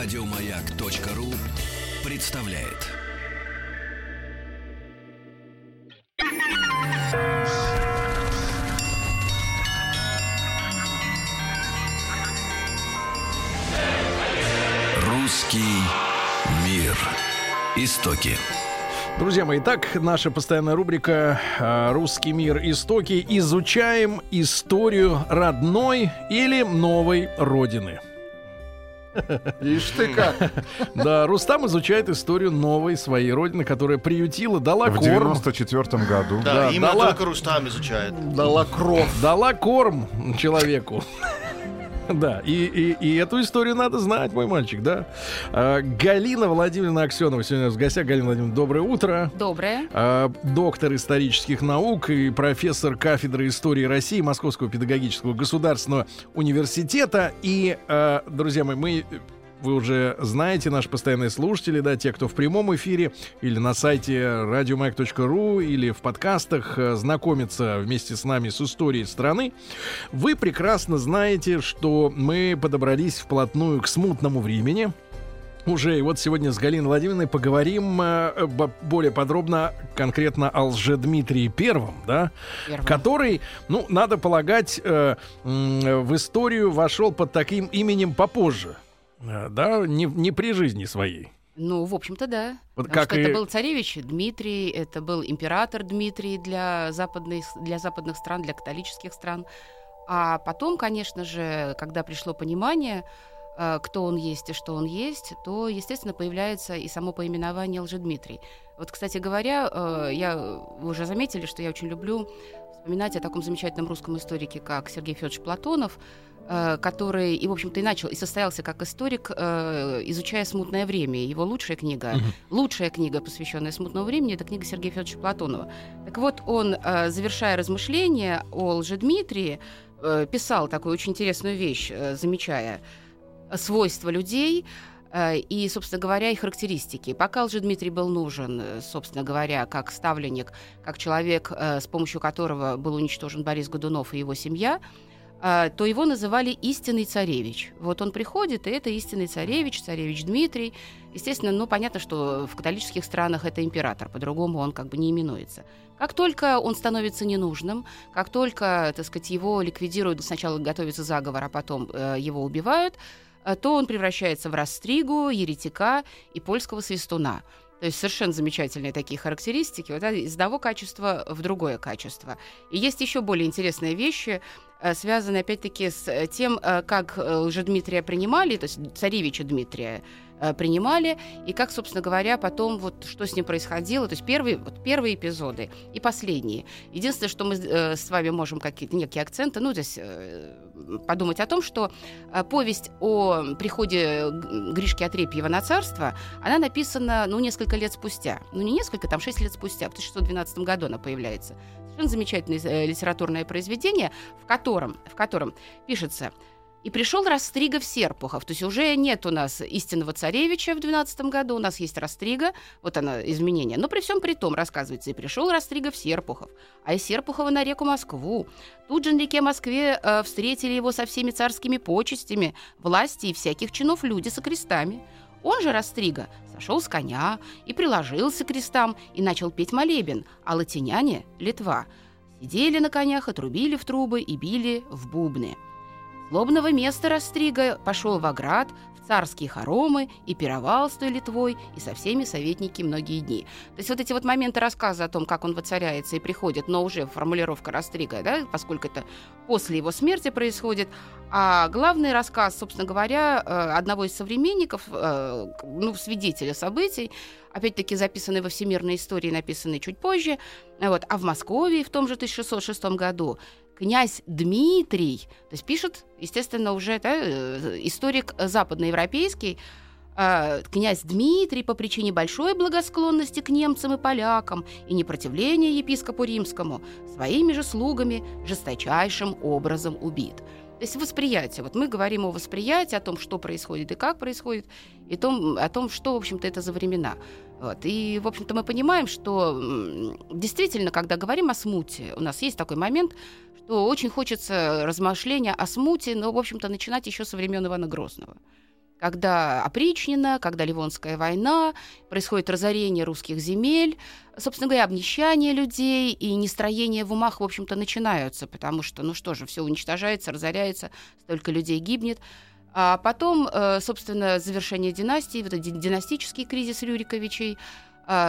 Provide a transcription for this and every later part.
Радиомаяк.ру представляет. Русский мир. Истоки. Друзья мои, итак, наша постоянная рубрика э, «Русский мир. Истоки». Изучаем историю родной или новой родины. Ишь ты как. Да, Рустам изучает историю новой своей родины, которая приютила, дала В корм. 94 году. Да, Да, именно дала- только Рустам изучает. Дала кров. Дала корм человеку. Да, и, и, и эту историю надо знать, мой мальчик, да. А, Галина Владимировна Аксенова сегодня у нас в гостях. Галина Владимировна, доброе утро. Доброе. А, доктор исторических наук и профессор кафедры истории России Московского педагогического государственного университета. И, а, друзья мои, мы вы уже знаете, наши постоянные слушатели, да, те, кто в прямом эфире или на сайте radiomag.ru или в подкастах э, знакомятся вместе с нами с историей страны, вы прекрасно знаете, что мы подобрались вплотную к смутному времени, уже. И вот сегодня с Галиной Владимировной поговорим э, бо- более подробно конкретно о Лжедмитрии Первом, да, Первым. который, ну, надо полагать, э, м, в историю вошел под таким именем попозже, Э, да, не, не при жизни своей. Ну, в общем-то, да. Вот Потому как что и- это был царевич Дмитрий, это был император Дмитрий для западных, для западных стран, для католических стран. А потом, конечно же, когда пришло понимание, э, кто он есть и что он есть, то, естественно, появляется и само поименование Лжедмитрий. Вот, кстати говоря, э, я, вы уже заметили, что я очень люблю вспоминать о таком замечательном русском историке, как Сергей Федорович Платонов, э, который и, в общем-то, и начал, и состоялся как историк, э, изучая «Смутное время». Его лучшая книга, лучшая книга, посвященная «Смутному времени», это книга Сергея Федоровича Платонова. Так вот, он, э, завершая размышления о Лжедмитрии, э, писал такую очень интересную вещь, замечая свойства людей, и, собственно говоря, и характеристики. Пока Лжедмитрий был нужен, э, собственно говоря, как ставленник, как человек, э, с помощью которого был уничтожен Борис Годунов и его семья, э, то его называли истинный царевич. Вот он приходит, и это истинный царевич, царевич Дмитрий. Естественно, ну, понятно, что в католических странах это император, по-другому он как бы не именуется. Как только он становится ненужным, как только, так сказать, его ликвидируют, сначала готовится заговор, а потом э, его убивают, э, то он превращается в растригу, еретика и польского свистуна. То есть совершенно замечательные такие характеристики. Вот, из одного качества в другое качество. И есть еще более интересные вещи, э, связанные опять-таки с э, тем, э, как э, Лжедмитрия принимали, то есть царевича Дмитрия принимали, и как, собственно говоря, потом вот что с ним происходило. То есть первые, вот первые эпизоды и последние. Единственное, что мы с вами можем какие-то некие акценты, ну, здесь э, подумать о том, что повесть о приходе Гришки Отрепьева на царство, она написана, ну, несколько лет спустя. Ну, не несколько, там, шесть лет спустя, в 1612 году она появляется. Совершенно замечательное э, литературное произведение, в котором, в котором пишется и пришел Растрига в Серпухов. То есть уже нет у нас истинного царевича в 12 году, у нас есть Растрига, вот она изменение. Но при всем при том, рассказывается, и пришел Растрига в Серпухов, а из Серпухова на реку Москву. Тут же на реке Москве э, встретили его со всеми царскими почестями, власти и всяких чинов люди со крестами. Он же, Растрига, сошел с коня и приложился к крестам и начал петь молебен, а латиняне — Литва. Сидели на конях, отрубили в трубы и били в бубны. Злобного места Растрига пошел в оград, царские хоромы и пировал с той Литвой и со всеми советники многие дни. То есть вот эти вот моменты рассказа о том, как он воцаряется и приходит, но уже формулировка Растрига, да, поскольку это после его смерти происходит. А главный рассказ, собственно говоря, э, одного из современников, э, ну, свидетеля событий, опять-таки записанный во всемирной истории, написанный чуть позже, вот, а в Москве в том же 1606 году князь Дмитрий, то есть пишет, естественно, уже да, э, историк западноевропейский, э, князь Дмитрий по причине большой благосклонности к немцам и полякам и непротивления епископу римскому своими же слугами жесточайшим образом убит. То есть восприятие. Вот мы говорим о восприятии, о том, что происходит и как происходит, и том, о том, что, в общем-то, это за времена. Вот. И, в общем-то, мы понимаем, что действительно, когда говорим о смуте, у нас есть такой момент, что очень хочется размышления о смуте, но, в общем-то, начинать еще со времен Ивана Грозного. когда опричнина, когда Ливонская война, происходит разорение русских земель, собственно говоря, обнищание людей и нестроение в умах, в общем-то, начинаются, потому что, ну что же, все уничтожается, разоряется, столько людей гибнет. А потом, э, собственно, завершение династии, вот этот династический кризис Рюриковичей,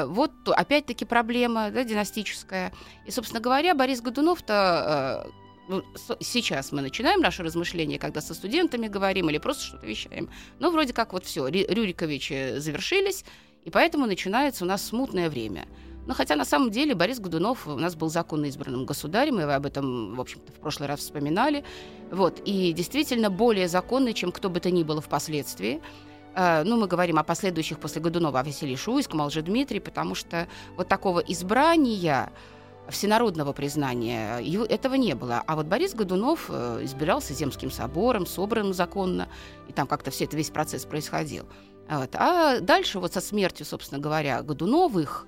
вот опять-таки проблема да, династическая. И, собственно говоря, Борис Годунов-то э, ну, сейчас мы начинаем наши размышления, когда со студентами говорим или просто что-то вещаем. Но вроде как вот все, Рюриковичи завершились, и поэтому начинается у нас смутное время. Но хотя на самом деле Борис Годунов у нас был законно избранным государем, мы об этом, в общем-то, в прошлый раз вспоминали. Вот, и действительно более законный, чем кто бы то ни было впоследствии. Uh, ну, мы говорим о последующих после Годунова, о Василии Шуйском, о Лжедмитрии, потому что вот такого избрания всенародного признания его, этого не было. А вот Борис Годунов э, избирался Земским собором, собранным законно, и там как-то все это, весь процесс происходил. Вот. А дальше вот со смертью, собственно говоря, Годуновых,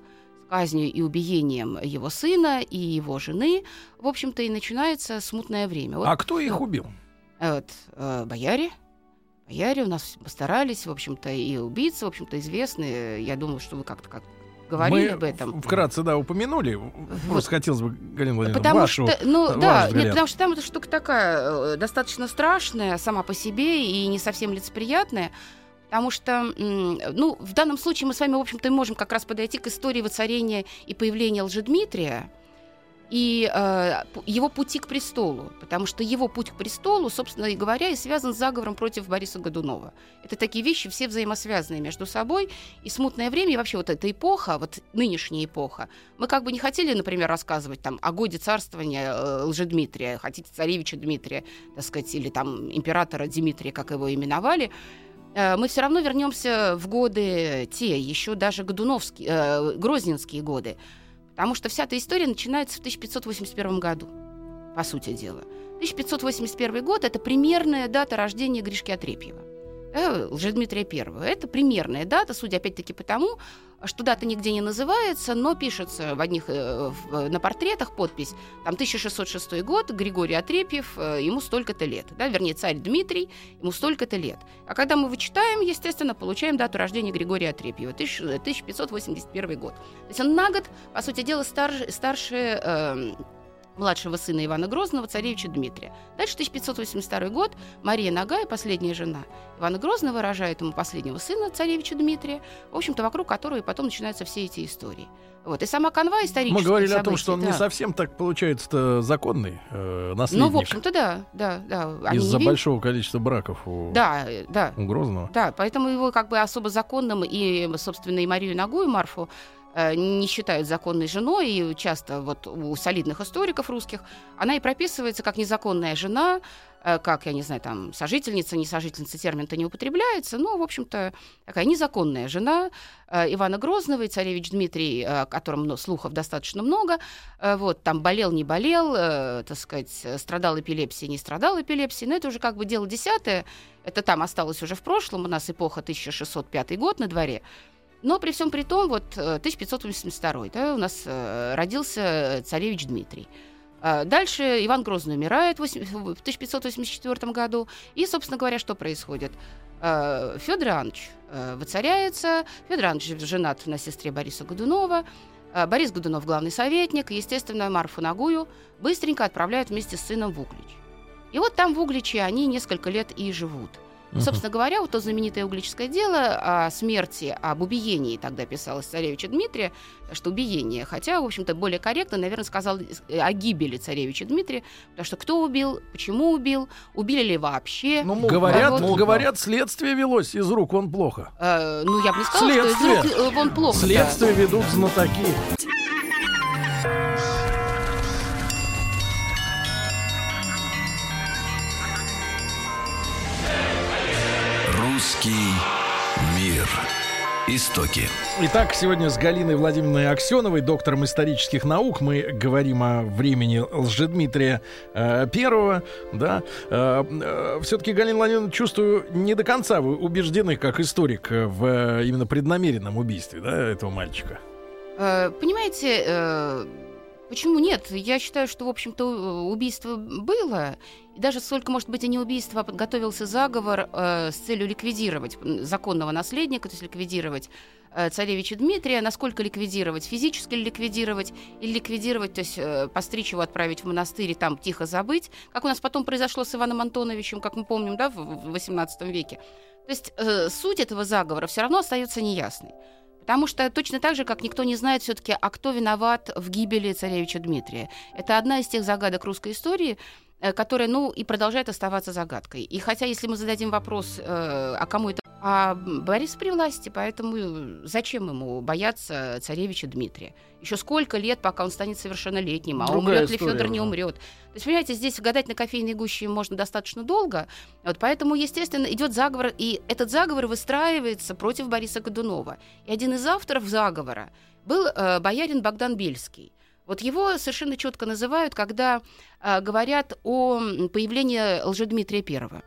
казнью и убиением его сына и его жены, в общем-то, и начинается смутное время. Вот, а кто их убил? Вот, э, бояре. Бояре у нас постарались, в общем-то, и убийцы, в общем-то, известны. Я думаю, что вы как-то как говорили Мы об этом. Вкратце, да, упомянули. Вот. Просто хотелось бы, Галина Владимировна, потому вашу, что, ну, да, нет, потому что там эта штука такая, э, достаточно страшная сама по себе и не совсем лицеприятная. Потому что, ну, в данном случае мы с вами, в общем-то, можем как раз подойти к истории воцарения и появления Лжедмитрия и э, его пути к престолу, потому что его путь к престолу, собственно говоря, и связан с заговором против Бориса Годунова. Это такие вещи все взаимосвязанные между собой, и смутное время, и вообще вот эта эпоха, вот нынешняя эпоха, мы как бы не хотели, например, рассказывать там о годе царствования э, Лжедмитрия, хотите царевича Дмитрия, так сказать, или там императора Дмитрия, как его именовали, э, мы все равно вернемся в годы те, еще даже Годуновские, э, Грозненские годы, Потому что вся эта история начинается в 1581 году, по сути дела. 1581 год – это примерная дата рождения Гришки Отрепьева. Э, Лжедмитрия I. Это примерная дата, судя опять-таки по тому, что дата нигде не называется, но пишется в одних э, на портретах подпись, там 1606 год, Григорий Отрепьев, э, ему столько-то лет, да, вернее, царь Дмитрий, ему столько-то лет. А когда мы вычитаем, естественно, получаем дату рождения Григория Отрепьева, 1581 год. То есть он на год, по сути дела, старше, старше младшего сына Ивана Грозного, царевича Дмитрия. Дальше 1582 год. Мария Нагая, последняя жена Ивана Грозного, рожает ему последнего сына, царевича Дмитрия, в общем-то, вокруг которого и потом начинаются все эти истории. Вот. И сама канва историческая. Мы говорили событий, о том, что он да. не совсем так получается законный э, наследник. Ну, в общем-то, да, да, да. Из-за большого количества браков у, да, да. у Грозного. Да, поэтому его как бы особо законным и, собственно, и Марию Нагу, и Марфу не считают законной женой, и часто вот у солидных историков русских она и прописывается как незаконная жена, э, как, я не знаю, там, сожительница, не сожительница, термин-то не употребляется, но, в общем-то, такая незаконная жена э, Ивана Грозного и царевич Дмитрий, о котором ну, слухов достаточно много, вот, там болел, не болел, так сказать, страдал эпилепсией, не страдал эпилепсией, но это уже как бы дело десятое, это там осталось уже в прошлом, у нас эпоха 1605 год на дворе, но при всем при том, вот 1582 э, да, у нас э, родился царевич Дмитрий. А дальше Иван Грозный умирает в 1584 году. И, собственно говоря, что происходит? Э, Федор Иванович воцаряется. Федор Иванович женат на сестре Бориса Годунова. Борис Годунов главный советник. Естественно, Марфу Нагую быстренько отправляют вместе с сыном в Углич. И вот там в Угличе они несколько лет и живут. Uh-huh. Собственно говоря, вот то знаменитое углическое дело о смерти, об убиении, тогда писалось царевича Дмитрия, что убиение, хотя, в общем-то, более корректно, наверное, сказал о гибели царевича Дмитрия, потому что кто убил, почему убил, убили ли вообще. Ну, говорят, вот, говорят, следствие велось из рук он плохо. Э, ну, я бы не сказала, следствие. что из рук он плохо. Следствие да. ведут знатоки. Русский мир. Истоки. Итак, сегодня с Галиной Владимировной Аксеновой, доктором исторических наук, мы говорим о времени Лжедмитрия э, Первого. Да. Э, э, Все-таки, Галина Владимировна, чувствую, не до конца вы убеждены, как историк, в э, именно преднамеренном убийстве да, этого мальчика. Э, понимаете, э, Почему нет? Я считаю, что, в общем-то, убийство было. И даже сколько, может быть, и не убийство, а подготовился заговор э, с целью ликвидировать законного наследника, то есть ликвидировать э, царевича Дмитрия. Насколько ликвидировать? Физически ли ликвидировать? Или ликвидировать, то есть э, постричь его, отправить в монастырь и там тихо забыть? Как у нас потом произошло с Иваном Антоновичем, как мы помним, да, в, 18 веке. То есть э, суть этого заговора все равно остается неясной. Потому что точно так же, как никто не знает все-таки, а кто виноват в гибели царевича Дмитрия. Это одна из тех загадок русской истории, э, которая, ну, и продолжает оставаться загадкой. И хотя, если мы зададим вопрос, э, а кому это... А Борис при власти, поэтому зачем ему бояться царевича Дмитрия? Еще сколько лет, пока он станет совершеннолетним, а Другая умрет ли Федор, не умрет. То есть, понимаете, здесь гадать на кофейной гуще можно достаточно долго, вот поэтому, естественно, идет заговор, и этот заговор выстраивается против Бориса Годунова. И один из авторов заговора был э, боярин Богдан Бельский. Вот его совершенно четко называют, когда э, говорят о появлении Лжедмитрия Первого.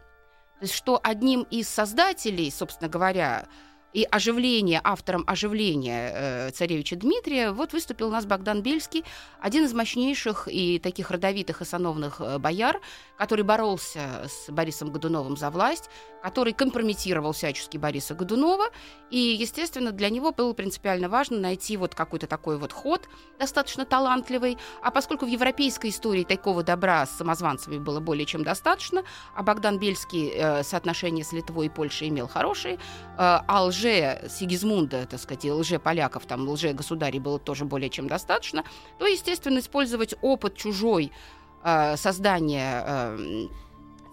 Что одним из создателей, собственно говоря, и оживление, автором оживления э, царевича Дмитрия, вот выступил у нас Богдан Бельский, один из мощнейших и таких родовитых и сановных э, бояр, который боролся с Борисом Годуновым за власть, который компрометировал всячески Бориса Годунова, и, естественно, для него было принципиально важно найти вот какой-то такой вот ход, достаточно талантливый, а поскольку в европейской истории такого добра с самозванцами было более чем достаточно, а Богдан Бельский э, соотношение с Литвой и Польшей имел хорошие, э, а лже Сигизмунда, так сказать, и лже поляков, там лже государей было тоже более чем достаточно, то, естественно, использовать опыт чужой э, создания э,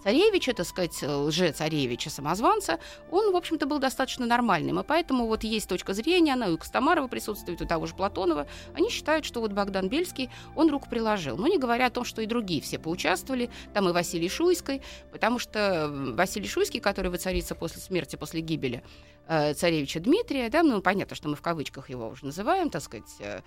царевича, так сказать, лже-царевича, самозванца, он, в общем-то, был достаточно нормальным. И поэтому вот есть точка зрения, она и у Костомарова присутствует, у того же Платонова. Они считают, что вот Богдан Бельский, он руку приложил. Но не говоря о том, что и другие все поучаствовали, там и Василий Шуйской, потому что э, Василий Шуйский, который воцарится после смерти, после гибели э, царевича Дмитрия, да, ну, понятно, что мы в кавычках его уже называем, так сказать, э, э,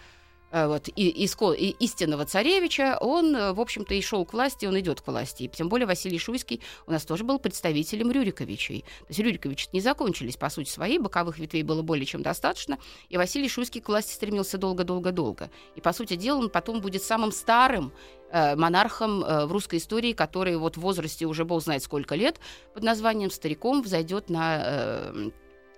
вот, и, иско- и истинного царевича, он, э, в общем-то, и шел к власти, он идет к власти. И тем более Василий Шуйский у нас тоже был представителем Рюриковичей. То есть Рюриковичи не закончились, по сути своей, боковых ветвей было более чем достаточно, и Василий Шуйский к власти стремился долго-долго-долго. И, по сути дела, он потом будет самым старым э, монархом э, в русской истории, который вот в возрасте уже бог знает сколько лет под названием стариком взойдет на э,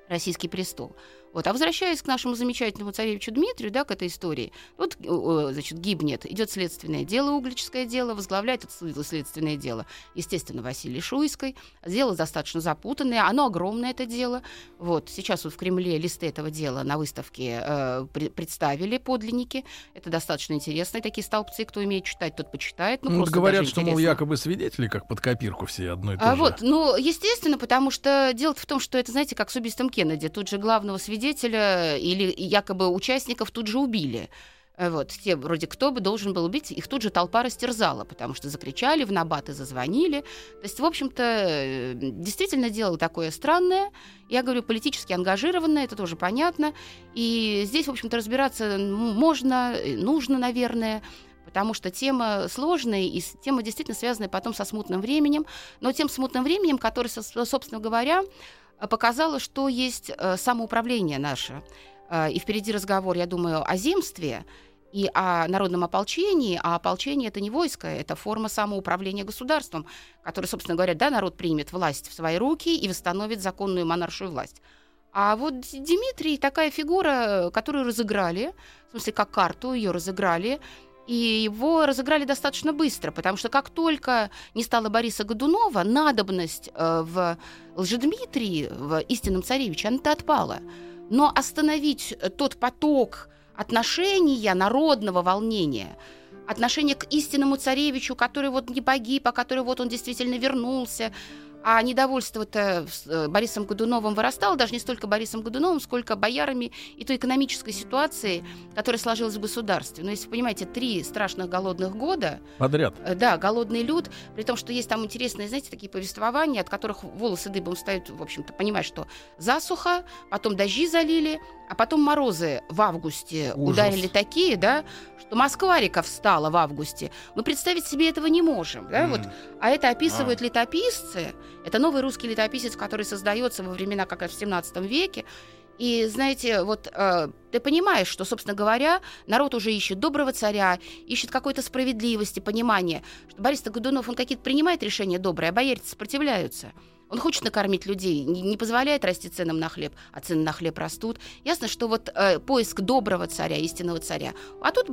российский престол. Вот. А возвращаясь к нашему замечательному царевичу Дмитрию, да, к этой истории, вот, э, значит, гибнет, идет следственное дело, углическое дело, возглавляет это след- следственное дело, естественно, Василий Шуйской. Дело достаточно запутанное, оно огромное, это дело. Вот. Сейчас вот в Кремле листы этого дела на выставке э, пре- представили подлинники. Это достаточно интересные такие столбцы. Кто умеет читать, тот почитает. Ну, Ну, просто говорят, что, мол, интересно. якобы свидетели, как под копирку все одно и то А же. вот, ну, естественно, потому что дело в том, что это, знаете, как с убийством Кеннеди. Тут же главного свидетеля или якобы участников тут же убили. Э, Вот, те вроде кто бы должен был убить, их тут же толпа растерзала, потому что закричали, в набаты зазвонили. То есть, в общем-то, э, действительно дело такое странное. Я говорю, политически ангажированное, это тоже понятно. И здесь, в общем-то, разбираться можно, э, нужно, наверное, потому что тема сложная, и тема действительно связанная потом со смутным временем, но тем смутным временем, которое, со- собственно говоря, э, показало, что есть э, самоуправление наше. Э, И впереди разговор, я думаю, о земстве и о народном ополчении, а ополчение это не войско, это форма самоуправления государством, которое, собственно говоря, да, народ примет власть в свои руки и восстановит законную монаршую власть. А вот Дмитрий такая фигура, которую разыграли, в смысле, как карту ее разыграли, и его разыграли достаточно быстро, потому что как только не стало Бориса Годунова, надобность э, в Лжедмитрии, в истинном царевиче, она-то отпала. Но остановить э, тот поток отношения, народного волнения, отношение к истинному царевичу, который вот не погиб, а который вот он действительно вернулся, а недовольство-то э, Борисом Годуновым вырастало даже не столько Борисом Годуновым, сколько боярами и той экономической ситуацией, которая сложилась в государстве. Но если вы понимаете, три страшных голодных года, Подряд. Э, Да, голодный люд, при том, что есть там интересные, знаете, такие повествования, от которых волосы дыбом встают, в общем-то, понимаешь, что засуха, потом дожди залили, а потом морозы в августе Ужас. ударили такие, да, что Москва-река встала в августе. Мы представить себе этого не можем, да, вот. А это описывают летописцы. Это новый русский летописец, который создается во времена как раз в 17 веке. И знаете, вот э, ты понимаешь, что, собственно говоря, народ уже ищет доброго царя, ищет какой-то справедливости, понимания, что Борис Годунов, он какие-то принимает решения добрые, а бояре сопротивляются. Он хочет накормить людей, не, позволяет расти ценам на хлеб, а цены на хлеб растут. Ясно, что вот э, поиск доброго царя, истинного царя. А тут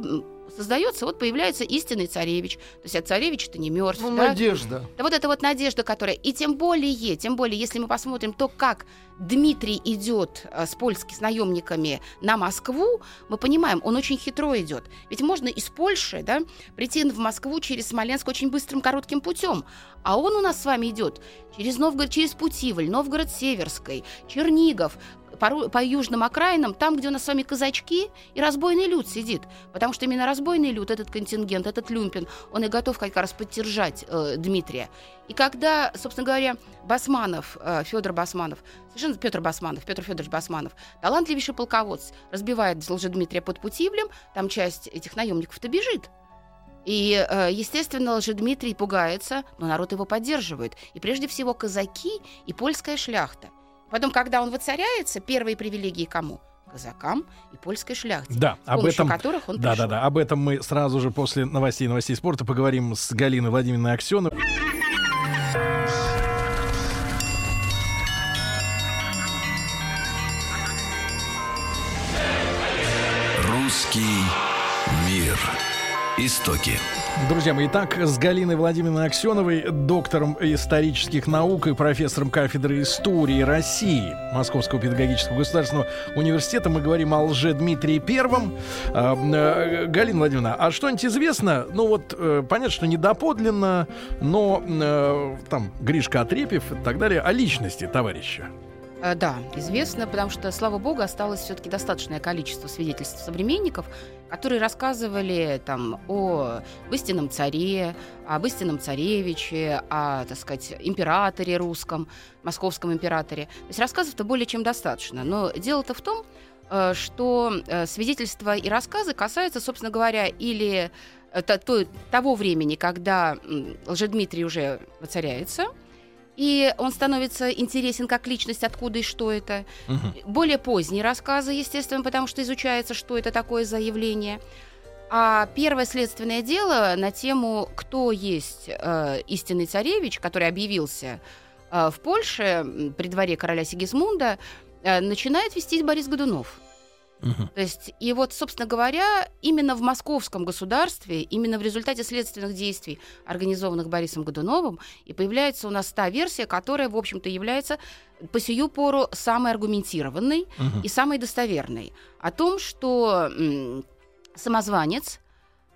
создается, вот появляется истинный царевич. То есть а царевич это не мертв. Ну, да? надежда. Да вот эта вот надежда, которая... И тем более, тем более, если мы посмотрим то, как Дмитрий идет э, с польскими с наемниками на Москву, мы понимаем, он очень хитро идет. Ведь можно из Польши да, прийти в Москву через Смоленск очень быстрым коротким путем. А он у нас с вами идет через Новгород, через Путивль, Новгород-Северской, Чернигов, по, по южным окраинам, там, где у нас с вами казачки и разбойный люд сидит. Потому что именно разбойный люд, этот контингент, этот люмпин, он и готов как раз поддержать э, Дмитрия. И когда, собственно говоря, Басманов, э, Федор Басманов, совершенно Петр Басманов, Петр Федорович Басманов, талантливейший полководец, разбивает Лжедмитрия под Путивлем, там часть этих наемников-то бежит. И, э, естественно, Лжедмитрий пугается, но народ его поддерживает. И прежде всего казаки и польская шляхта. Потом, когда он воцаряется, первые привилегии кому? казакам и польской шляхте, да, с об этом, которых он да, пришел. да, да, об этом мы сразу же после новостей новостей спорта поговорим с Галиной Владимировной Аксеновой. Русский мир. Истоки. Друзья мои, итак, с Галиной Владимировной Аксеновой, доктором исторических наук и профессором кафедры истории России Московского педагогического государственного университета мы говорим о лже Дмитрии Первом. А, э, Галина Владимировна, а что-нибудь известно? Ну вот, э, понятно, что недоподлинно, но э, там Гришка Отрепьев и так далее, о личности товарища. Э, да, известно, потому что, слава богу, осталось все-таки достаточное количество свидетельств современников, которые рассказывали там о истинном царе, об истинном царевиче, о, так сказать, императоре русском, московском императоре. То есть рассказов-то более чем достаточно. Но дело-то в том, э, что э, свидетельства и рассказы касаются, собственно говоря, или того времени, когда Лжедмитрий уже воцаряется – и он становится интересен как личность, откуда и что это. Угу. Более поздние рассказы, естественно, потому что изучается, что это такое за явление. А первое следственное дело на тему, кто есть э, истинный царевич, который объявился э, в Польше при дворе короля Сигизмунда, э, начинает вести Борис Годунов. Угу. То есть, и вот, собственно говоря, именно в московском государстве, именно в результате следственных действий, организованных Борисом Годуновым, и появляется у нас та версия, которая, в общем-то, является по сию пору самой аргументированной угу. и самой достоверной. О том, что м, самозванец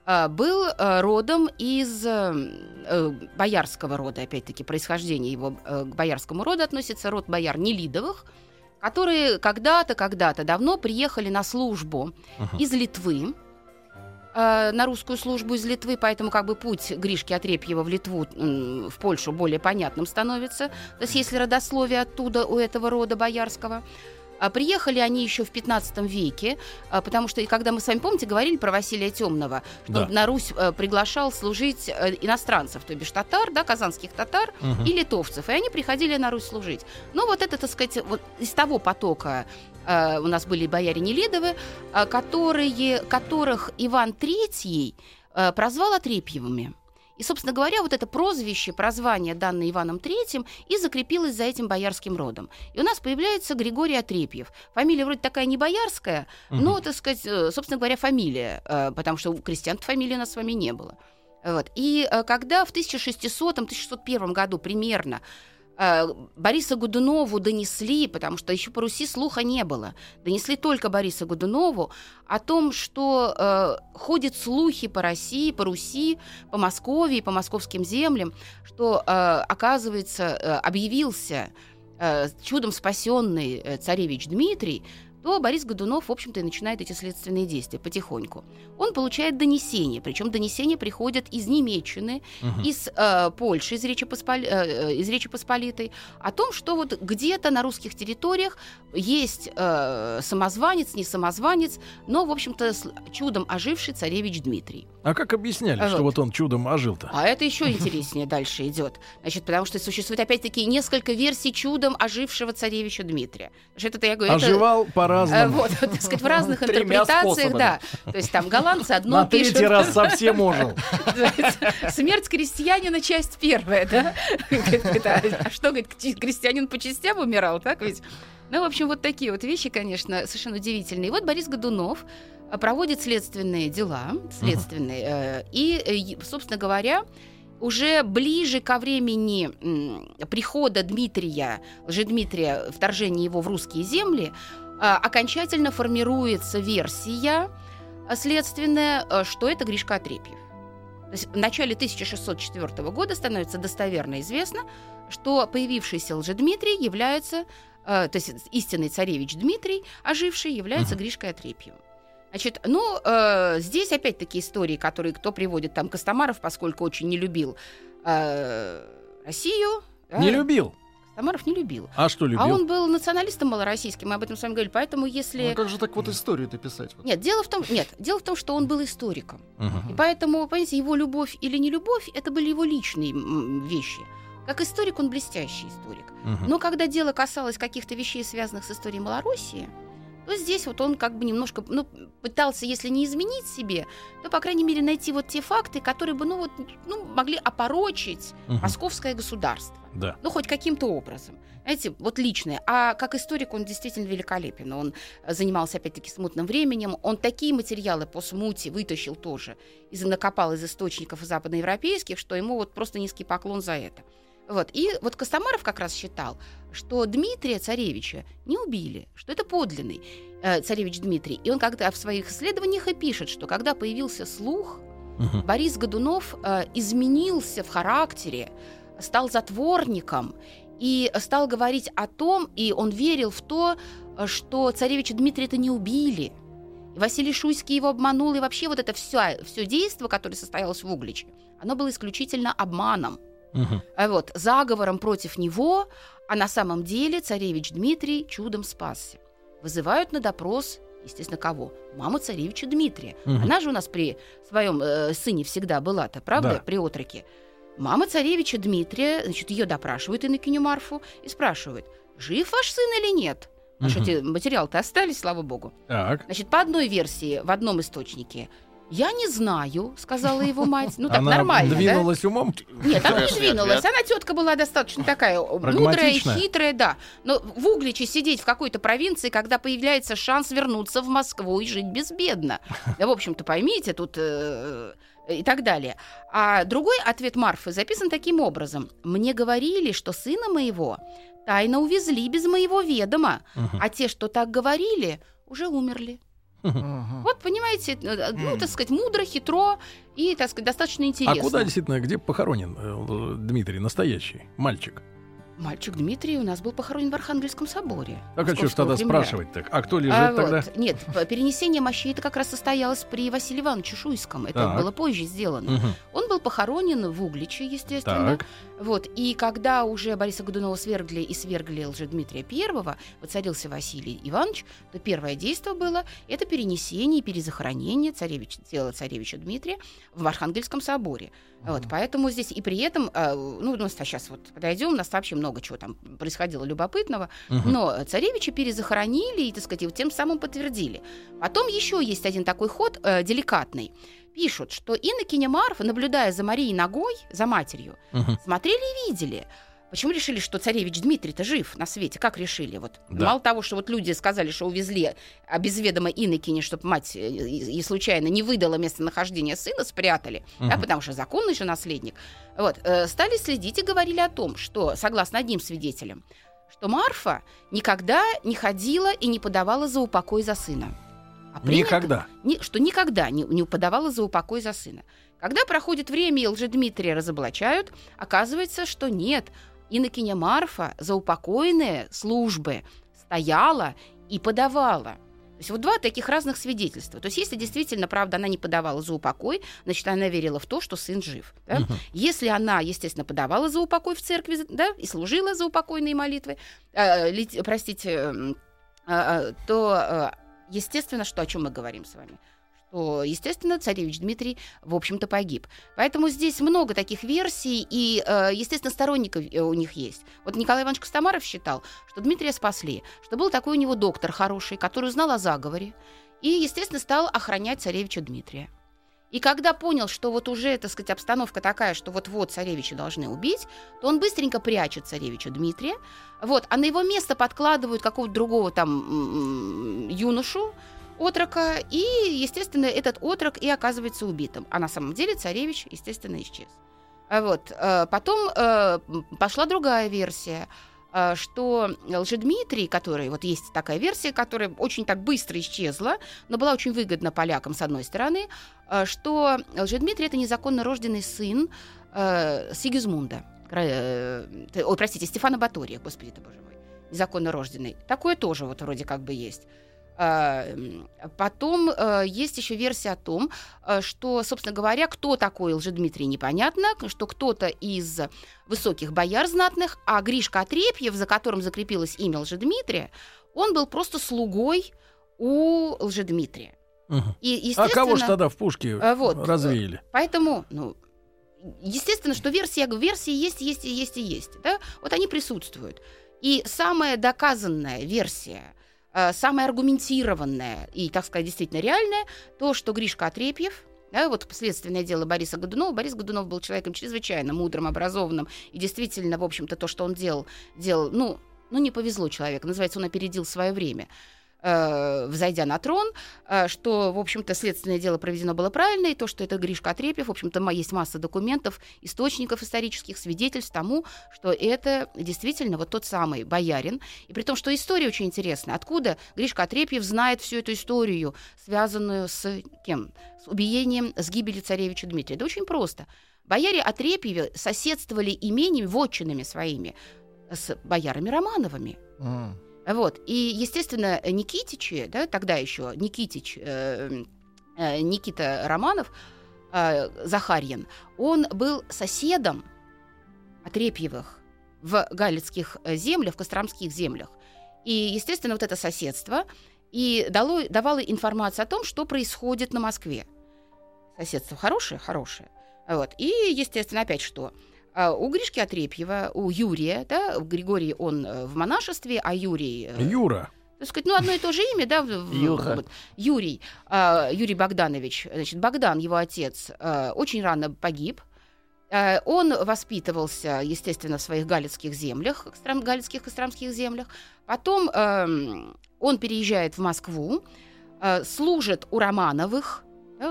а, был а, родом из э, боярского рода, опять-таки, происхождение его э, к боярскому роду относится, род бояр Нелидовых – которые когда-то, когда-то давно приехали на службу uh-huh. из Литвы, э, на русскую службу из Литвы, поэтому как бы путь Гришки Отрепьева в Литву, в Польшу более понятным становится. То есть если родословие оттуда у этого рода боярского. А приехали они еще в 15 веке, а, потому что, когда мы с вами, помните, говорили про Василия Темного, что да. на Русь э, приглашал служить э, иностранцев, то бишь татар, да, казанских татар угу. и литовцев, и они приходили на Русь служить. Но вот это, так сказать, вот из того потока э, у нас были бояре Нелидовы, которые, которых Иван Третий прозвал Отрепьевыми. И, собственно говоря, вот это прозвище, прозвание, данное Иваном III, и закрепилось за этим боярским родом. И у нас появляется Григорий Отрепьев. Фамилия вроде такая не боярская, угу. но, так сказать, э, собственно говоря, фамилия, э, потому что у крестьян фамилии у нас с вами не было. Вот. И э, когда в 1600-1601 году примерно Бориса Годунову донесли, потому что еще по Руси слуха не было, донесли только Бориса Годунову о том, что э, ходят слухи по России, по Руси, по Москве, по московским землям, что, э, оказывается, э, объявился э, чудом спасенный э, царевич Дмитрий, то Борис Годунов, в общем-то, и начинает эти следственные действия потихоньку. Он получает донесения, причем донесения приходят из Немеччины, Мгм. из э, Польши, из Речи, Поспол- э, э, из Речи Посполитой, о том, что вот где-то на русских территориях есть э, самозванец, не самозванец, но, в общем-то, чудом оживший царевич Дмитрий. А как объясняли, А что вот. вот он чудом ожил-то? А это еще интереснее дальше идет. Значит, потому что существует опять-таки несколько версий чудом ожившего царевича Дмитрия. Значит, это я говорю, это- Оживал Э, по-разному. Вот, так сказать, в разных интерпретациях, да. То есть там голландцы одно На третий пишут. раз совсем ожил. Смерть крестьянина, часть первая, да? А что, говорит, крестьянин по частям умирал, так ведь? Ну, в общем, вот такие вот вещи, конечно, совершенно удивительные. И вот Борис Годунов э, проводит следственные дела, следственные, э, и, э, собственно говоря, уже ближе ко времени прихода Дмитрия, Лжедмитрия, вторжения его в русские земли, э, окончательно формируется версия э, следственная, э, что это Гришка Отрепьев. То есть в начале 1604 года становится достоверно известно, что появившийся Лжедмитрий является, э, то есть истинный царевич Дмитрий, оживший, является Мгм. Гришкой Отрепьевым. Значит, ну, э, здесь опять-таки истории, которые кто приводит, там, Костомаров, поскольку очень не любил э, Россию. Не любил. Костомаров не любил. А что А любил? он был националистом малороссийским, мы об этом с вами говорили, поэтому если... Ну, а как же так вот историю-то писать? Вот? Нет, дело в том, нет, дело в том, что он был историком. Мгм. И поэтому, понимаете, его любовь или не любовь, это были его личные вещи. Как историк он блестящий историк. Мгм. Но когда дело касалось каких-то вещей, связанных с историей Малороссии, то здесь вот он как бы немножко ну, пытался, если не изменить себе, то, по крайней мере, найти вот те факты, которые бы ну, вот, ну, могли опорочить Мгм. московское государство. Да. Ну, хоть каким-то образом. Знаете, вот личное. А как историк он действительно великолепен. Он занимался, опять-таки, смутным временем. Он такие материалы по смуте вытащил тоже. И накопал из источников западноевропейских, что ему вот просто низкий поклон за это. Вот. И вот Костомаров как раз считал, что Дмитрия Царевича не убили, что это подлинный э, царевич Дмитрий. И он когда в своих исследованиях и пишет, что когда появился слух, Мгм. Борис Годунов э, изменился в характере, стал затворником и стал говорить о том, и он верил в то, что царевича Дмитрия-то не убили. Василий Шуйский его обманул, и вообще вот это все, все действо, которое состоялось в Угличе, оно было исключительно обманом. А вот заговором против него, а на самом деле царевич Дмитрий чудом спасся. Вызывают на допрос, естественно, кого? Маму царевича Дмитрия. Мгм. Она же у нас при своем э, сыне всегда была-то, правда, Да. при отроке. Мама царевича Дмитрия, значит, ее допрашивают инокиню Марфу и спрашивают, жив ваш сын или нет? А что, эти материалы-то остались, слава богу. Так. Значит, по одной версии, в одном источнике, я не знаю, сказала его мать. Ну, так Она нормально, да? двинулась умом. Нет, она не двинулась. Она тетка была достаточно такая э, мудрая и хитрая, да. Но в Угличе сидеть в какой-то провинции, когда появляется шанс вернуться в Москву и жить безбедно. Да, в общем-то, поймите, тут э, и так далее. А другой ответ Марфы записан таким образом. «Мне говорили, что сына моего тайно увезли без моего ведома, Мгм. а те, что так говорили, уже умерли». Ага. Вот, понимаете, э, ну, так сказать, мудро, хитро и, так сказать, достаточно А интересно. куда действительно, где похоронен э, Дмитрий, настоящий мальчик? Мальчик Дмитрий у нас был похоронен в Архангельском соборе. А что ж Московского тогда Кремля. спрашивать так? А кто лежит А тогда? вот, нет, перенесение мощей это как раз состоялось при Василии Ивановиче Шуйском. Это Так. было позже сделано. Мгм. Он был похоронен в Угличе, естественно. Так. Вот. И когда уже Бориса Годунова свергли и свергли Лжедмитрия Первого, воцарился Василий Иванович, то первое действие было это перенесение и перезахоронение царевич, тела царевича Дмитрия в Архангельском соборе. Вот, поэтому здесь и при этом, э, ну, нас сейчас вот подойдем, у нас вообще много чего там происходило любопытного, Мгм. но царевича перезахоронили и, так сказать, вот тем самым подтвердили. Потом еще есть один такой ход э, деликатный. Пишут, что инокиня Марфа, наблюдая за Марией ногой, за матерью, Мгм. смотрели и видели. Почему решили, что царевич Дмитрий-то жив на свете? Как решили? Вот Да. мало того, что вот люди сказали, что увезли, а без ведома инокини, чтобы мать э, и, и случайно не выдала местонахождение сына, спрятали, да, Мгм. потому что законный же наследник. Вот, э, стали следить и говорили о том, что, согласно одним свидетелям, что Марфа никогда не ходила и не подавала за упокой за сына. А принято- Никогда. ни- что никогда не, не подавала за упокой за сына. Когда проходит время и Лжедмитрия разоблачают, оказывается, что нет. Инокиня Марфа за упокойные службы стояла и подавала. То есть вот два таких разных свидетельства. То есть если действительно, правда, она не подавала за упокой, значит, она верила в то, что сын жив. Да? Uh-huh. Если она, естественно, подавала за упокой в церкви, да, и служила за упокойные молитвы, э, ли, простите, э, э, то, э, естественно, что о чем мы говорим с вами? что, естественно, царевич Дмитрий, в общем-то, погиб. Поэтому здесь много таких версий, и, э, естественно, сторонников э, у них есть. Вот Николай Иванович Костомаров считал, что Дмитрия спасли, что был такой у него доктор хороший, который узнал о заговоре, и, естественно, стал охранять царевича Дмитрия. И когда понял, что вот уже, так сказать, обстановка такая, что вот-вот царевича должны убить, то он быстренько прячет царевича Дмитрия, вот, а на его место подкладывают какого-то другого там юношу, отрока, и, естественно, этот отрок и оказывается убитым. А на самом деле царевич, естественно, исчез. А вот. Э, потом э, пошла другая версия, что Лжедмитрий, который, вот есть такая версия, которая очень так быстро исчезла, но была очень выгодна полякам с одной стороны, что Лжедмитрий это незаконно рожденный сын Сигизмунда. Ой, простите, Стефана Батория, господи ты боже мой, незаконно рожденный. Такое тоже вот вроде как бы есть. А, потом э, есть еще версия о том, э, что, собственно говоря, кто такой Лжедмитрий, непонятно, что кто-то из высоких бояр знатных, а Гришка Отрепьев, за которым закрепилось имя Лжедмитрия, он был просто слугой у Лжедмитрия. Угу. И, а кого же тогда в пушке э, вот, развеяли? Поэтому, ну, естественно, что версии, версии есть, есть и есть и есть. Да? Вот они присутствуют. И самая доказанная версия самое аргументированное и, так сказать, действительно реальное, то, что Гришка Отрепьев, да, вот следственное дело Бориса Годунова. Борис Годунов был человеком чрезвычайно мудрым, образованным, и действительно, в общем-то, то, что он делал, делал, ну, ну, не повезло человеку. Называется, он опередил свое время э, взойдя на трон, э, что, в общем-то, следственное дело проведено было правильно, и то, что это Гришка Отрепьев, в общем-то, есть масса документов, источников исторических, свидетельств тому, что это действительно вот тот самый боярин. И при том, что история очень интересна. Откуда Гришка Отрепьев знает всю эту историю, связанную с кем? С убиением, с гибелью царевича Дмитрия? Да очень просто. Бояре Отрепьеве соседствовали имениями, вотчинами своими с боярами Романовыми. Mm. Вот. И, естественно, Никитичи, да, тогда еще Никитич, э, э, Никита Романов, э, Захарьин, он был соседом Отрепьевых в галицких землях, в костромских землях. И, естественно, вот это соседство и дало, давало информацию о том, что происходит на Москве. Соседство хорошее? Хорошее. Вот. И, естественно, опять что? А у Гришки Отрепьева, у Юрия, да, Григорий он э, в монашестве, а Юрий... Э, Юра. Так сказать, ну, одно и то же имя, да, Юра. Вот, Юрий, э, Юрий Богданович, значит, Богдан, его отец, э, очень рано погиб, э, он воспитывался, естественно, в своих галицких землях, галицких костромских землях. Потом э, он переезжает в Москву, э, служит у Романовых,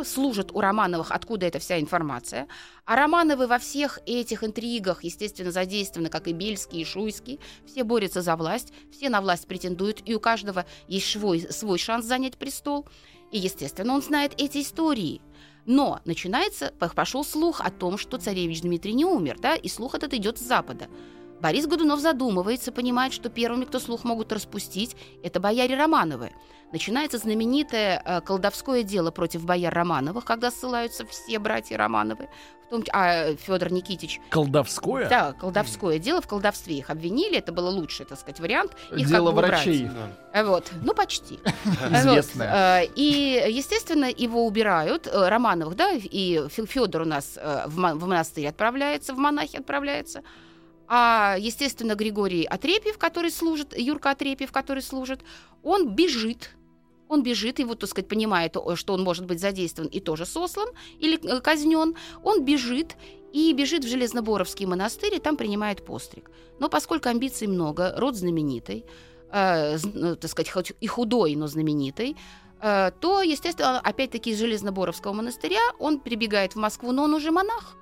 служат у Романовых, откуда эта вся информация. А Романовы во всех этих интригах, естественно, задействованы, как и Бельский, и Шуйский. Все борются за власть, все на власть претендуют, и у каждого есть свой, свой шанс занять престол. И, естественно, он знает эти истории. Но начинается, пошел слух о том, что царевич Дмитрий не умер, да, и слух этот идет с запада. Борис Годунов задумывается, понимает, что первыми, кто слух могут распустить, это бояре Романовы. Начинается знаменитое э, колдовское дело против бояр Романовых, когда ссылаются все братья Романовы, в том, а Федор Никитич. Колдовское? Да, колдовское дело. В колдовстве их обвинили. Это было лучший, так сказать, вариант. Их дело как бы врачей. Да. Вот, ну почти. Известное. Вот. Э, и, естественно, его убирают, э, Романовых, да, и Федор у нас э, в монастырь отправляется, в монахи отправляется. А, естественно, Григорий Отрепьев, который служит, Юрка Отрепьев, который служит, он бежит он бежит, и вот, так сказать, понимает, что он может быть задействован и тоже сослан или казнен. Он бежит и бежит в Железноборовский монастырь, и там принимает постриг. Но поскольку амбиций много, род знаменитый, э, ну, так сказать, хоть и худой, но знаменитый, э, то, естественно, опять-таки из Железноборовского монастыря он прибегает в Москву, но он уже монах.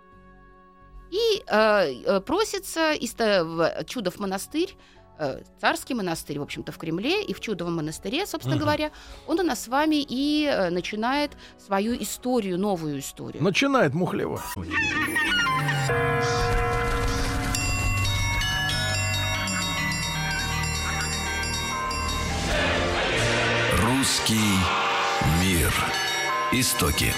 И э, э просится из, в Чудов монастырь, э, царский монастырь, в общем-то, в Кремле, и в Чудовом монастыре, собственно угу. говоря, он у нас с вами и э, начинает свою историю, новую историю. Начинает Мухлева. Русский мир. Истоки.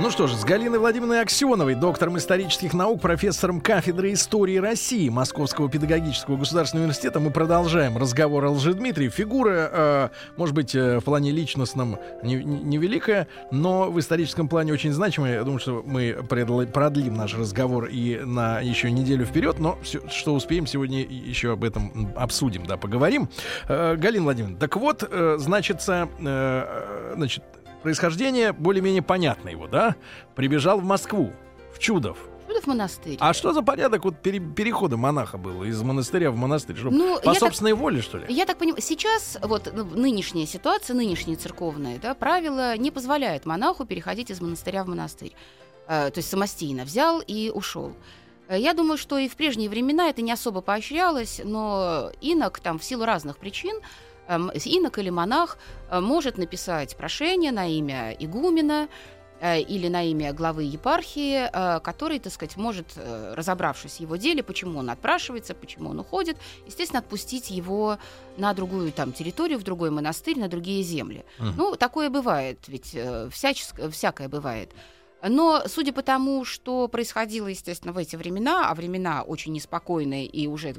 Ну что ж, с Галиной Владимировной Аксеновой, доктором исторических наук, профессором кафедры истории России Московского педагогического государственного университета мы продолжаем разговор о Лжедмитрии. Фигура, э, может быть, э, в плане личностном невеликая, не но в историческом плане очень значимая. Я думаю, что мы продлим наш разговор и на еще неделю вперед, но все, что успеем, сегодня еще об этом обсудим, да, поговорим. Э, Галина Владимировна, так вот, э, значится, э, значит, происхождение более-менее понятно его, да? Прибежал в Москву, в Чудов. Чудов монастырь. А что за порядок вот пере- перехода монаха был из монастыря в монастырь? Что, ну, по собственной так, воле, что ли? Я так понимаю, сейчас вот нынешняя ситуация, нынешняя церковная, да, правила не позволяют монаху переходить из монастыря в монастырь. Э, то есть самостийно взял и ушел. Э, я думаю, что и в прежние времена это не особо поощрялось, но инок там в силу разных причин инок или монах э, может написать прошение на имя игумена э, или на имя главы епархии, э, который, так сказать, может, разобравшись в его деле, почему он отпрашивается, почему он уходит, естественно, отпустить его на другую там территорию, в другой монастырь, на другие земли. Uh-huh. Ну, такое бывает, ведь всяческ, всякое бывает. Но судя по тому, что происходило, естественно, в эти времена, а времена очень неспокойные и уже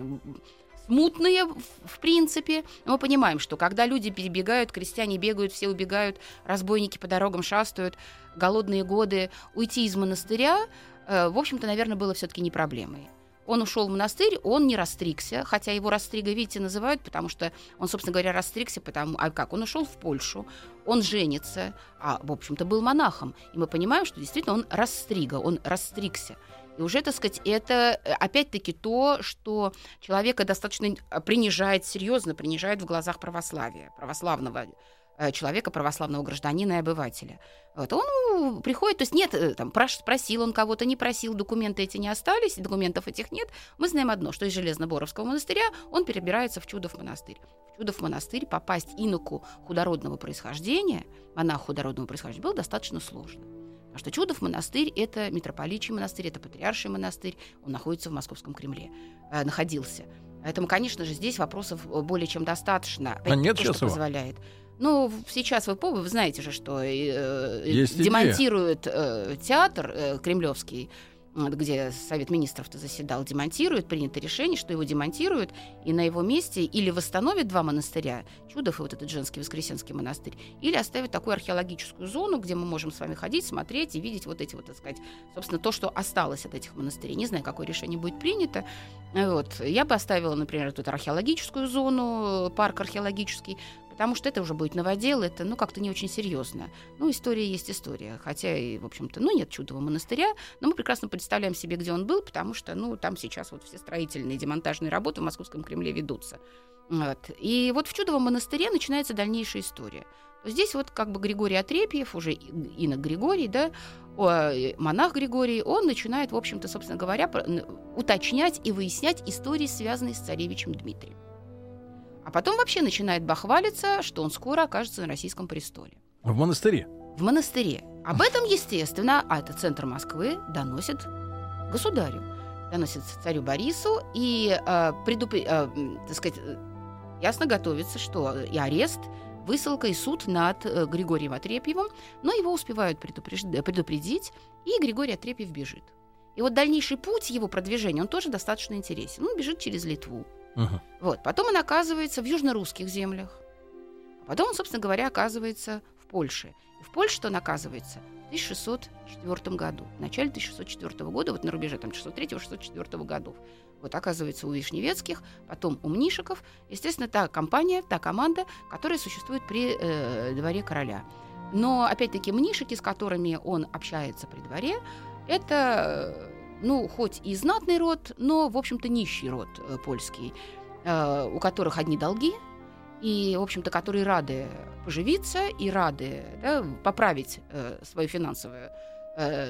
смутные, в принципе. Мы понимаем, что когда люди перебегают, крестьяне бегают, все убегают, разбойники по дорогам шастают, голодные годы, уйти из монастыря, э, в общем-то, наверное, было все-таки не проблемой. Он ушел в монастырь, он не растригся, хотя его растрига, видите, называют, потому что он, собственно говоря, растригся, потому, а как, он ушел в Польшу, он женится, а, в общем-то, был монахом. И мы понимаем, что действительно он растрига, он растригся. И уже, так сказать, это э, опять-таки то, что человека достаточно э, принижает, серьезно принижает в глазах православия, православного э, человека, православного гражданина и обывателя. Вот он приходит, то есть нет, там, просил он кого-то, не просил, документы эти не остались, документов этих нет. Мы знаем одно, что из Железноборовского монастыря он перебирается в Чудов монастырь. В Чудов монастырь попасть иноку худородного происхождения, монаху худородного происхождения, было достаточно сложно. Потому что Чудов монастырь — это митрополичий монастырь, это патриарший монастырь, он находится в Московском Кремле, э, находился. Поэтому, конечно же, здесь вопросов э, более чем достаточно. А нет то, сейчас что его? позволяет. Ну, сейчас вы, вы знаете же, что э, демонтирует э, театр э, кремлевский где Совет Министров-то заседал, демонтирует, принято решение, что его демонтируют, и на его месте или восстановят два монастыря, Чудов и вот этот женский Воскресенский монастырь, или оставят такую археологическую зону, где мы можем с вами ходить, смотреть и видеть вот эти вот, так сказать, собственно, то, что осталось от этих монастырей. Не знаю, какое решение будет принято. Вот. Я бы оставила, например, эту археологическую зону, парк археологический, потому что это уже будет новодел, это, ну, как-то не очень серьезно. Ну, история есть история, хотя и, в общем-то, ну, нет чудового монастыря, но мы прекрасно представляем себе, где он был, потому что, ну, там сейчас вот все строительные, демонтажные работы в Московском Кремле ведутся. Вот. И вот в Чудовом монастыре начинается дальнейшая история. Здесь вот как бы Григорий Отрепьев, уже инок Григорий, да, монах Григорий, он начинает, в общем-то, собственно говоря, уточнять и выяснять истории, связанные с царевичем Дмитрием. А потом вообще начинает бахвалиться, что он скоро окажется на российском престоле. В монастыре? В монастыре. Об этом, естественно, а это центр Москвы, доносит государю. Доносит царю Борису и, э, предуп... э, так сказать, ясно готовится, что и арест, высылка и суд над э, Григорием Отрепьевым, но его успевают предупреж... предупредить, и Григорий Отрепьев бежит. И вот дальнейший путь его продвижения, он тоже достаточно интересен. Он бежит через Литву, Uh-huh. Вот. Потом он оказывается в южно-русских землях. Потом он, собственно говоря, оказывается в Польше. И в Польше он оказывается в 1604 году. В начале 1604 года, вот на рубеже там 603-604 годов. Вот оказывается у Вишневецких, потом у Мнишиков. Естественно, та компания, та команда, которая существует при э, дворе короля. Но, опять-таки, Мнишики, с которыми он общается при дворе, это ну, хоть и знатный род, но, в общем-то, нищий род э, польский, э, у которых одни долги, и, в общем-то, которые рады поживиться и рады да, поправить э, свое финансовое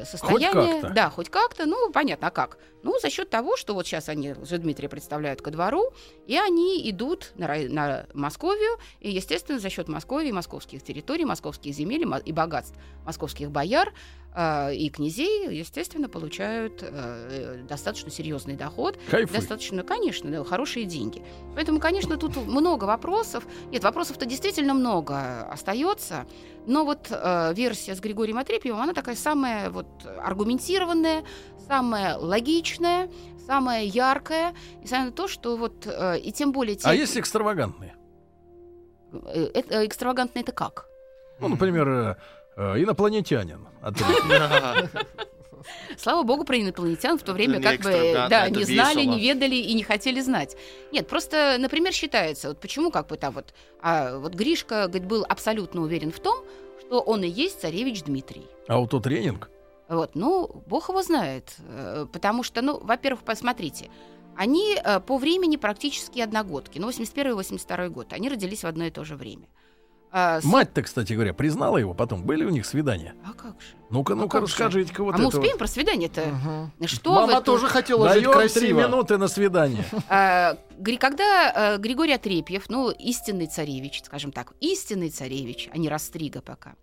состояние. Хоть да, хоть как-то. Ну, понятно, а как? Ну, за счет того, что вот сейчас они уже Дмитрия представляют ко двору, и они идут на, на Московию, и, естественно, за счет Московии, московских территорий, московских земель и богатств московских бояр, а, и князей, естественно, получают э, достаточно серьезный доход. Кайфуй. Достаточно, конечно, да, хорошие деньги. Поэтому, конечно, тут много вопросов. Нет, вопросов-то действительно много остается. Но вот э, версия с Григорием Отрепьевым, она такая самая вот аргументированная, самая логичная, самая яркая. И самое то, что вот, э, и тем более... Те... А есть экстравагантные? Э, э, экстравагантные это как? Ну, например, инопланетянин. Слава богу, про инопланетян в то время как бы да, не знали, не ведали и не хотели знать. Нет, просто, например, считается, вот почему как бы там вот, а вот Гришка говорит, был абсолютно уверен в том, что он и есть царевич Дмитрий. Аутотренинг? Вот, ну, бог его знает, э, потому что, ну, во-первых, посмотрите, они э, по времени практически одногодки, ну, 81 82 год, они родились в одно и то же время. А, Мать-то, кстати говоря, признала его потом. Были у них свидания? А как же? Ну-ка, а ну-ка, расскажите-ка вот а это. мы успеем вот. про свидание-то? Угу. Что Мама вы тоже хотела Даем жить красиво. три минуты на свидание. А, когда а, Григорий Отрепьев, ну, истинный царевич, скажем так, истинный царевич, а не Растрига пока,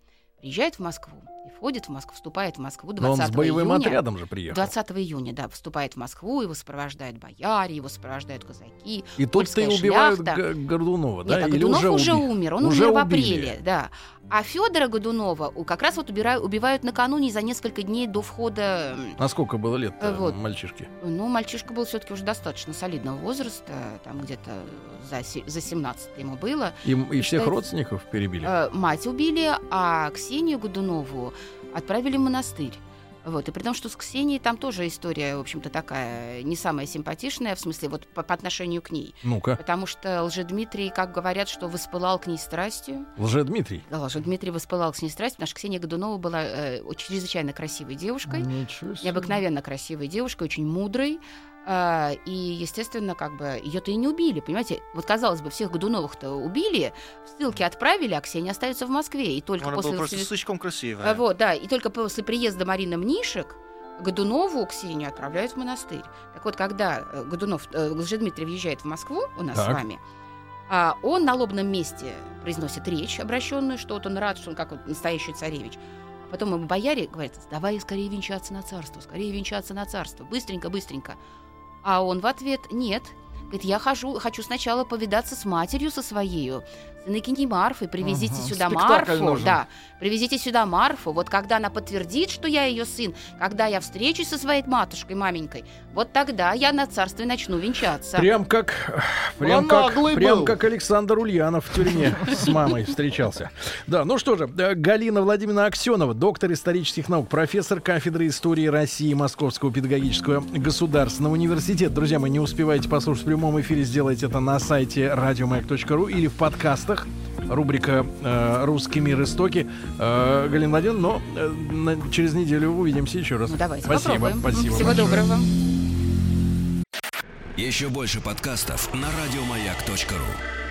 приезжает в Москву и входит в Москву, вступает в Москву 20 Но он с боевым июня, отрядом же приехал. 20 июня, да, вступает в Москву, его сопровождают бояре, его сопровождают казаки. И тут-то и убивают Гордунова, да? Нет, а Годунов уже, уже умер, он уже умер в апреле, да. А Федора Годунова как раз вот убирают, убивают накануне за несколько дней до входа. А сколько было лет вот. мальчишке? Ну, мальчишка был все-таки уже достаточно солидного возраста, там где-то за, за 17 ему было. И, и, и всех что, родственников перебили? Э, мать убили, а Ксению Годунову отправили в монастырь. Вот. И при том, что с Ксенией там тоже история, в общем-то, такая не самая симпатичная, в смысле, вот по, по отношению к ней. Ну-ка. Потому что Лжедмитрий, как говорят, что воспылал к ней страстью. Лжедмитрий? Да, Лжедмитрий воспылал к ней страстью, потому что Ксения Годунова была э, чрезвычайно красивой девушкой. Ничего себе. Необыкновенно красивой девушкой, очень мудрой. А, и, естественно, как бы ее-то и не убили, понимаете? Вот, казалось бы, всех Годуновых-то убили, в ссылки отправили, а Ксения остается в Москве. И только Она после... была просто слишком красивая. А, вот, да, и только после приезда Марины Мнишек Годунову Ксению отправляют в монастырь. Так вот, когда э, Годунов, э, Лжедмитрий въезжает в Москву у нас так. с вами, а он на лобном месте произносит речь, обращенную, что вот он рад, что он как вот настоящий царевич. А потом ему бояре говорят, давай скорее венчаться на царство, скорее венчаться на царство, быстренько, быстренько. А он в ответ «нет». Говорит, я хожу, хочу сначала повидаться с матерью со своей, Накини Марфы, привезите ага, сюда Марфу. Нужен. Да, привезите сюда Марфу. Вот когда она подтвердит, что я ее сын, когда я встречусь со своей матушкой, маменькой, вот тогда я на царстве начну венчаться. Прям как, прям как, прям как Александр Ульянов в тюрьме с мамой встречался. Да, ну что же, э, Галина Владимировна Аксенова, доктор исторических наук, профессор кафедры истории России Московского педагогического государственного университета. Друзья, мы не успеваете послушать в прямом эфире, сделайте это на сайте радиомаяк.ру или в подкастах подкастах. Рубрика э, «Русский мир. Истоки». Э, Галина Владимировна, но э, на, через неделю увидимся еще раз. Ну, давайте спасибо, попробуем. спасибо. Всего большое. доброго. Еще больше подкастов на радиомаяк.ру